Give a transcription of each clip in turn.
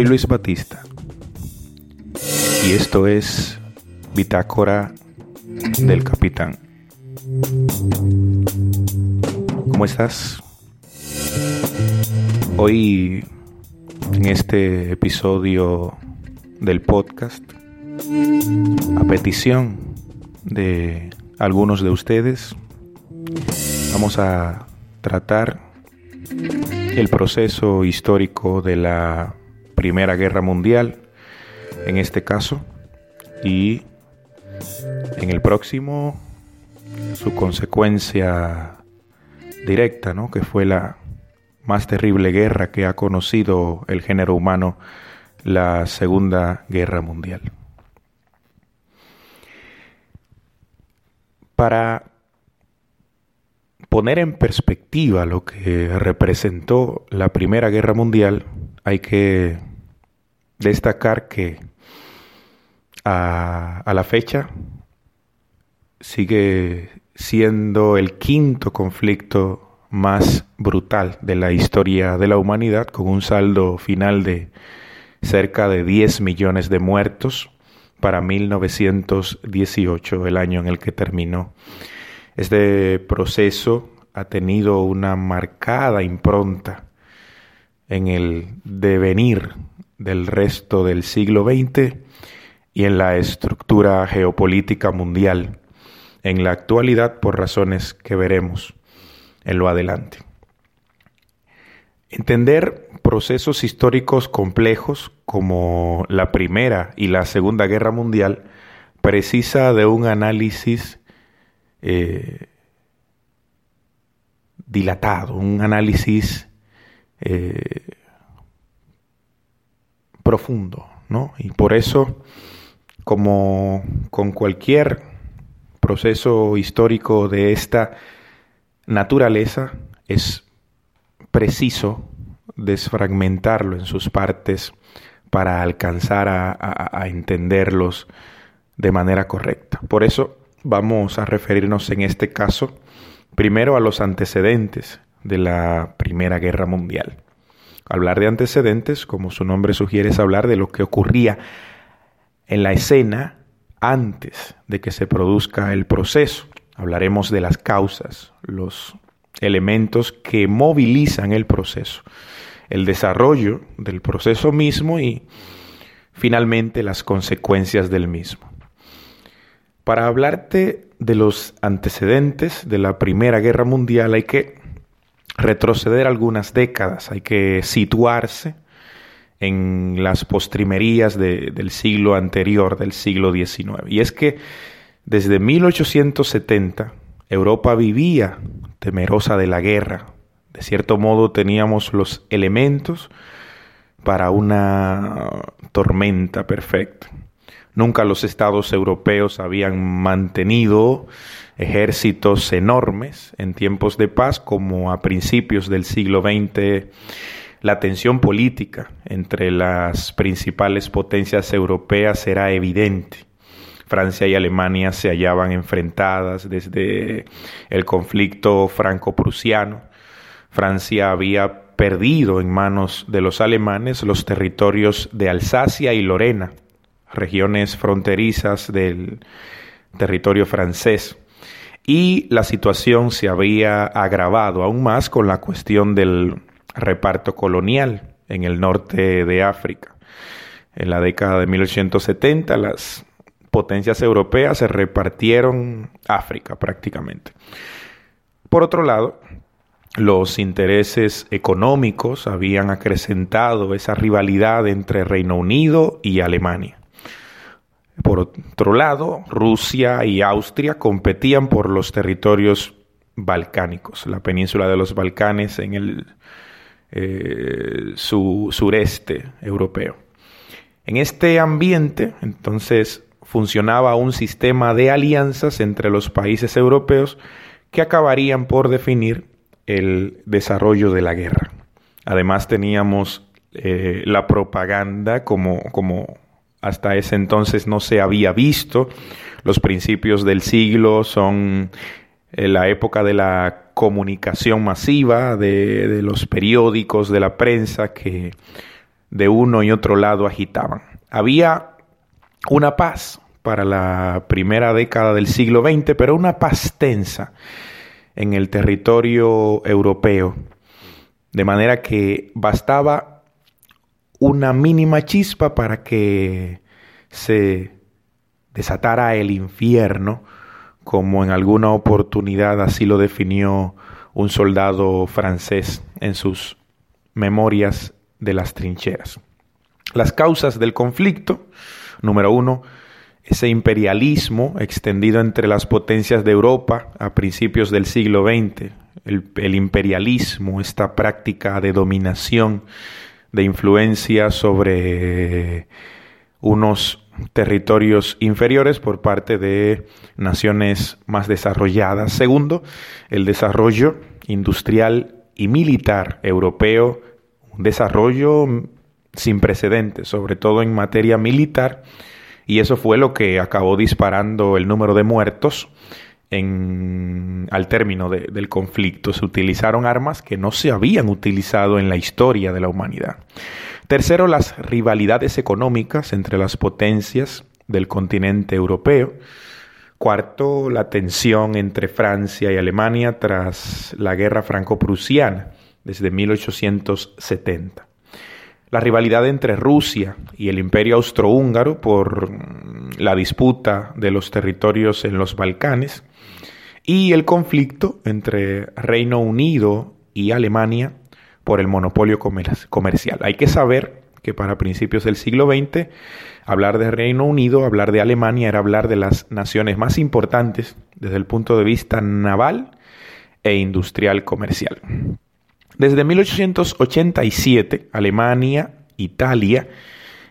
Soy Luis Batista y esto es Bitácora del Capitán. ¿Cómo estás? Hoy en este episodio del podcast, a petición de algunos de ustedes, vamos a tratar el proceso histórico de la Primera Guerra Mundial, en este caso, y en el próximo su consecuencia directa, ¿no? que fue la más terrible guerra que ha conocido el género humano, la Segunda Guerra Mundial. Para poner en perspectiva lo que representó la Primera Guerra Mundial, hay que destacar que a, la fecha sigue siendo el quinto conflicto más brutal de la historia de la humanidad, con un saldo final de cerca de 10 millones de muertos para 1918, el año en el que terminó. Este proceso ha tenido una marcada impronta en el devenir del resto del siglo XX y en la estructura geopolítica mundial en la actualidad por razones que veremos en lo adelante. Entender procesos históricos complejos como la Primera y la Segunda Guerra Mundial precisa de un análisis eh, dilatado, un análisis eh, profundo, ¿no? Y por eso, como con cualquier proceso histórico de esta naturaleza, es preciso desfragmentarlo en sus partes para alcanzar a entenderlos de manera correcta. Por eso vamos a referirnos en este caso primero a los antecedentes de la Primera Guerra Mundial. Hablar de antecedentes, como su nombre sugiere, es hablar de lo que ocurría en la escena antes de que se produzca el proceso. Hablaremos de las causas, los elementos que movilizan el proceso, el desarrollo del proceso mismo y finalmente las consecuencias del mismo. Para hablarte de los antecedentes de la Primera Guerra Mundial hay que retroceder algunas décadas, hay que situarse en las postrimerías del siglo anterior, del siglo XIX. Y es que desde 1870 Europa vivía temerosa de la guerra. De cierto modo teníamos los elementos para una tormenta perfecta. Nunca los estados europeos habían mantenido ejércitos enormes en tiempos de paz como a principios del siglo XX. La tensión política entre las principales potencias europeas era evidente. Francia y Alemania se hallaban enfrentadas desde el conflicto franco-prusiano. Francia había perdido en manos de los alemanes los territorios de Alsacia y Lorena, regiones fronterizas del territorio francés. Y la situación se había agravado aún más con la cuestión del reparto colonial en el norte de África. En la década de 1870 las potencias europeas se repartieron África prácticamente. Por otro lado, los intereses económicos habían acrecentado esa rivalidad entre Reino Unido y Alemania. Por otro lado, Rusia y Austria competían por los territorios balcánicos, la península de los Balcanes en el eh, sureste europeo. En este ambiente, entonces, funcionaba un sistema de alianzas entre los países europeos que acabarían por definir el desarrollo de la guerra. Además teníamos eh, la propaganda como, como hasta ese entonces no se había visto. Los principios del siglo son eh, la época de la comunicación masiva, de, los periódicos, de la prensa, que de uno y otro lado agitaban. Había una paz para la primera década del siglo XX, pero una paz tensa en el territorio europeo, de manera que bastaba una mínima chispa para que se desatara el infierno, como en alguna oportunidad así lo definió un soldado francés en sus memorias de las trincheras. Las causas del conflicto, número uno, ese imperialismo extendido entre las potencias de Europa a principios del siglo XX, el, imperialismo, esta práctica de dominación, de influencia sobre unos territorios inferiores por parte de naciones más desarrolladas. Segundo, el desarrollo industrial y militar europeo, un desarrollo sin precedentes, sobre todo en materia militar, y eso fue lo que acabó disparando el número de muertos al término del conflicto. Se utilizaron armas que no se habían utilizado en la historia de la humanidad. Tercero, las rivalidades económicas entre las potencias del continente europeo. Cuarto, la tensión entre Francia y Alemania tras la guerra franco-prusiana desde 1870 la rivalidad entre Rusia y el imperio austrohúngaro por la disputa de los territorios en los Balcanes y el conflicto entre Reino Unido y Alemania por el monopolio comercial. Hay que saber que para principios del siglo XX hablar de Reino Unido, hablar de Alemania era hablar de las naciones más importantes desde el punto de vista naval e industrial comercial. Desde 1887, Alemania, Italia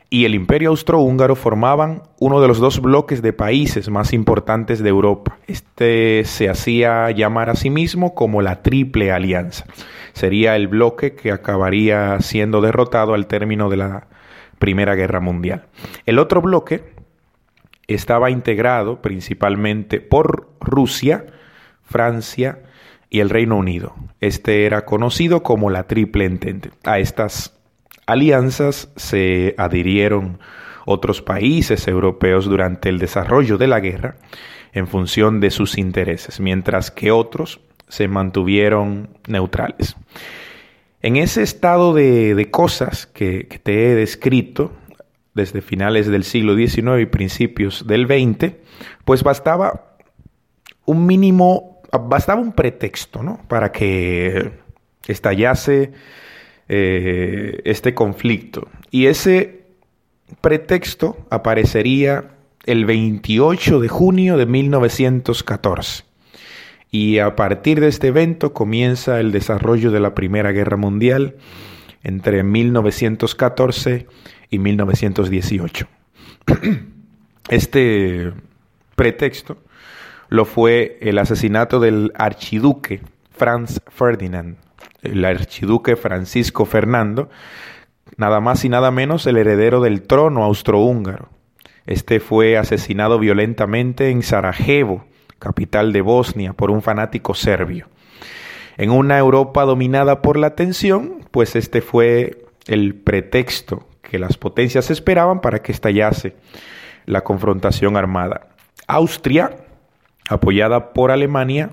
y el Imperio Austrohúngaro formaban uno de los dos bloques de países más importantes de Europa. Este se hacía llamar a sí mismo como la Triple Alianza. Sería el bloque que acabaría siendo derrotado al término de la Primera Guerra Mundial. El otro bloque estaba integrado principalmente por Rusia, Francia, y el Reino Unido. Este era conocido como la Triple Entente. A estas alianzas se adhirieron otros países europeos durante el desarrollo de la guerra en función de sus intereses, mientras que otros se mantuvieron neutrales. En ese estado de, cosas que, que, te he descrito desde finales del siglo XIX y principios del XX, pues bastaba un mínimo bastaba un pretexto ¿no? para que estallase eh, este conflicto. Y ese pretexto aparecería el 28 de junio de 1914. Y a partir de este evento comienza el desarrollo de la Primera Guerra Mundial entre 1914 y 1918. Este pretexto lo fue el asesinato del archiduque Franz Ferdinand, el archiduque Francisco Fernando, nada más y nada menos el heredero del trono austrohúngaro. Este fue asesinado violentamente en Sarajevo, capital de Bosnia, por un fanático serbio. En una Europa dominada por la tensión, pues este fue el pretexto que las potencias esperaban para que estallase la confrontación armada. Austria apoyada por Alemania,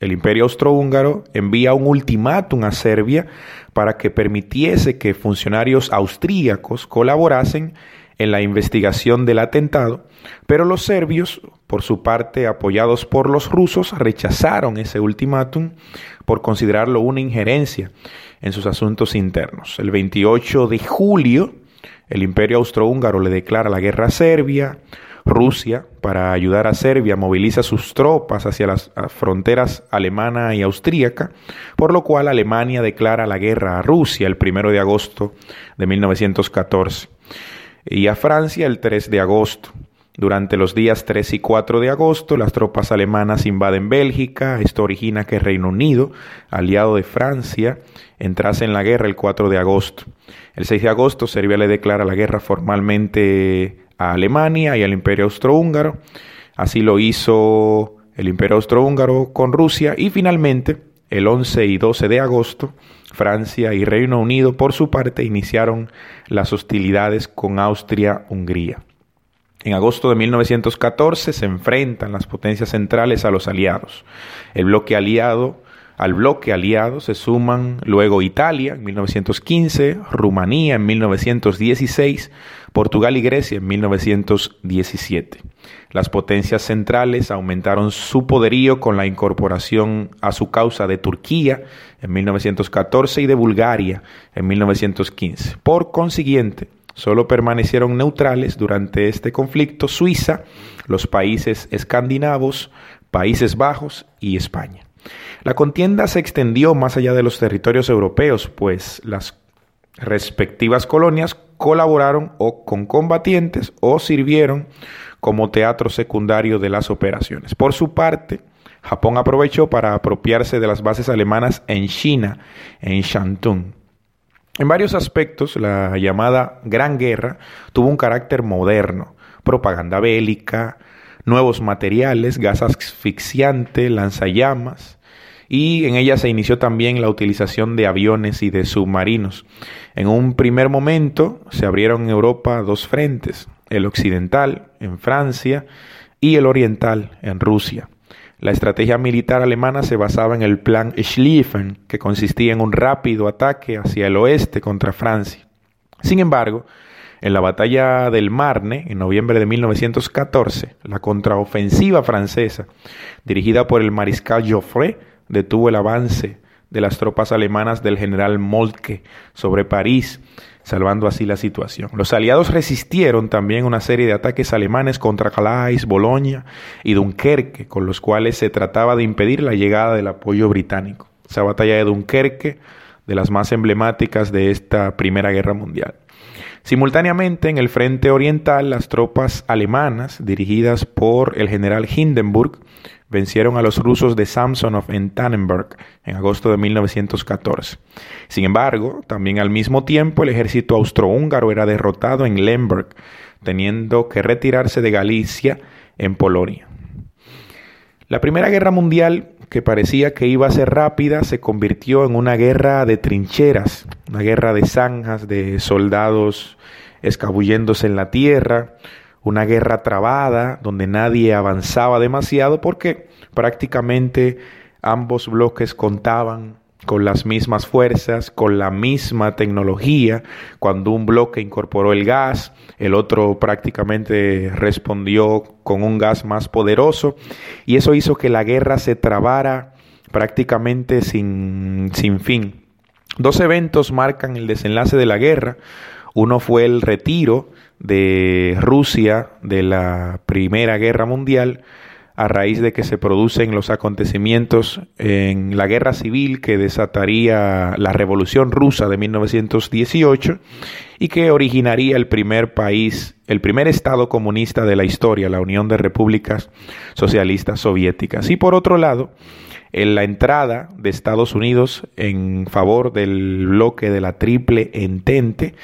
el imperio austrohúngaro envía un ultimátum a Serbia para que permitiese que funcionarios austríacos colaborasen en la investigación del atentado, pero los serbios, por su parte apoyados por los rusos, rechazaron ese ultimátum por considerarlo una injerencia en sus asuntos internos. El 28 de julio, el imperio austrohúngaro le declara la guerra a Serbia, Rusia, para ayudar a Serbia, moviliza sus tropas hacia las fronteras alemana y austríaca, por lo cual Alemania declara la guerra a Rusia el 1 de agosto de 1914 y a Francia el 3 de agosto. Durante los días 3 y 4 de agosto, las tropas alemanas invaden Bélgica. Esto origina que Reino Unido, aliado de Francia, entrase en la guerra el 4 de agosto. El 6 de agosto, Serbia le declara la guerra formalmente a Alemania y al Imperio Austrohúngaro. Así lo hizo el Imperio Austrohúngaro con Rusia y finalmente el 11 y 12 de agosto, Francia y Reino Unido, por su parte, iniciaron las hostilidades con Austria-Hungría. En agosto de 1914 se enfrentan las potencias centrales a los aliados. El bloque aliado al bloque aliado se suman luego Italia en 1915, Rumanía en 1916, Portugal y Grecia en 1917. Las potencias centrales aumentaron su poderío con la incorporación a su causa de Turquía en 1914 y de Bulgaria en 1915. Por consiguiente, solo permanecieron neutrales durante este conflicto Suiza, los países escandinavos, Países Bajos y España. La contienda se extendió más allá de los territorios europeos, pues las respectivas colonias colaboraron o con combatientes o sirvieron como teatro secundario de las operaciones. Por su parte, Japón aprovechó para apropiarse de las bases alemanas en China, en Shantung. En varios aspectos, la llamada Gran Guerra tuvo un carácter moderno, propaganda bélica, nuevos materiales, gas asfixiante, lanzallamas, y en ella se inició también la utilización de aviones y de submarinos. En un primer momento se abrieron en Europa dos frentes, el occidental en Francia y el oriental en Rusia. La estrategia militar alemana se basaba en el plan Schlieffen, que consistía en un rápido ataque hacia el oeste contra Francia. Sin embargo, en la batalla del Marne, en noviembre de 1914, la contraofensiva francesa, dirigida por el mariscal Joffre, detuvo el avance de las tropas alemanas del general Moltke sobre París, salvando así la situación. Los aliados resistieron también una serie de ataques alemanes contra Calais, Bolonia y Dunkerque, con los cuales se trataba de impedir la llegada del apoyo británico. Esa batalla de Dunkerque, de las más emblemáticas de esta Primera Guerra Mundial. Simultáneamente, en el frente oriental, las tropas alemanas, dirigidas por el general Hindenburg, vencieron a los rusos de Samsonov en Tannenberg en agosto de 1914. Sin embargo, también al mismo tiempo el ejército austrohúngaro era derrotado en Lemberg, teniendo que retirarse de Galicia en Polonia. La Primera Guerra Mundial, que parecía que iba a ser rápida, se convirtió en una guerra de trincheras, una guerra de zanjas, de soldados escabulléndose en la tierra, una guerra trabada donde nadie avanzaba demasiado porque prácticamente ambos bloques contaban con las mismas fuerzas, con la misma tecnología. Cuando un bloque incorporó el gas, el otro prácticamente respondió con un gas más poderoso y eso hizo que la guerra se trabara prácticamente sin, sin fin. Dos eventos marcan el desenlace de la guerra. Uno fue el retiro de Rusia de la Primera Guerra Mundial a raíz de que se producen los acontecimientos en la guerra civil que desataría la Revolución Rusa de 1918 y que originaría el primer país, el primer estado comunista de la historia, la Unión de Repúblicas Socialistas Soviéticas. Y por otro lado, en la entrada de Estados Unidos en favor del bloque de la Triple Entente,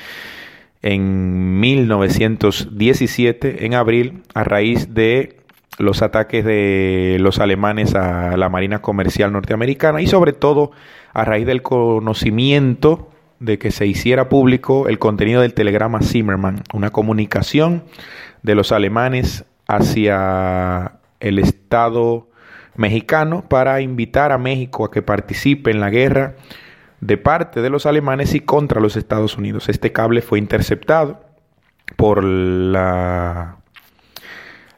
en 1917, en abril, a raíz de los ataques de los alemanes a la Marina Comercial norteamericana y sobre todo a raíz del conocimiento de que se hiciera público el contenido del telegrama Zimmermann, una comunicación de los alemanes hacia el Estado mexicano para invitar a México a que participe en la guerra de parte de los alemanes y contra los Estados Unidos. Este cable fue interceptado por la,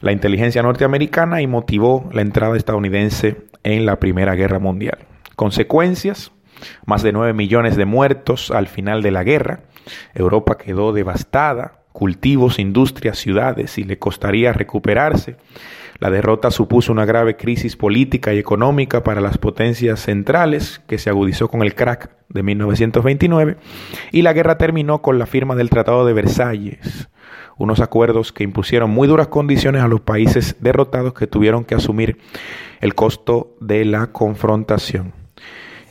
la inteligencia norteamericana y motivó la entrada estadounidense en la Primera Guerra Mundial. Consecuencias, más de 9 millones de muertos al final de la guerra, Europa quedó devastada, cultivos, industrias, ciudades y le costaría recuperarse. La derrota supuso una grave crisis política y económica para las potencias centrales, que se agudizó con el crack de 1929, y la guerra terminó con la firma del Tratado de Versalles, unos acuerdos que impusieron muy duras condiciones a los países derrotados que tuvieron que asumir el costo de la confrontación.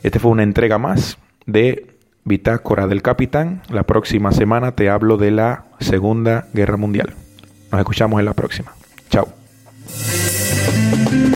Esta fue una entrega más de Bitácora del Capitán. La próxima semana te hablo de la Segunda Guerra Mundial. Nos escuchamos en la próxima. Chao.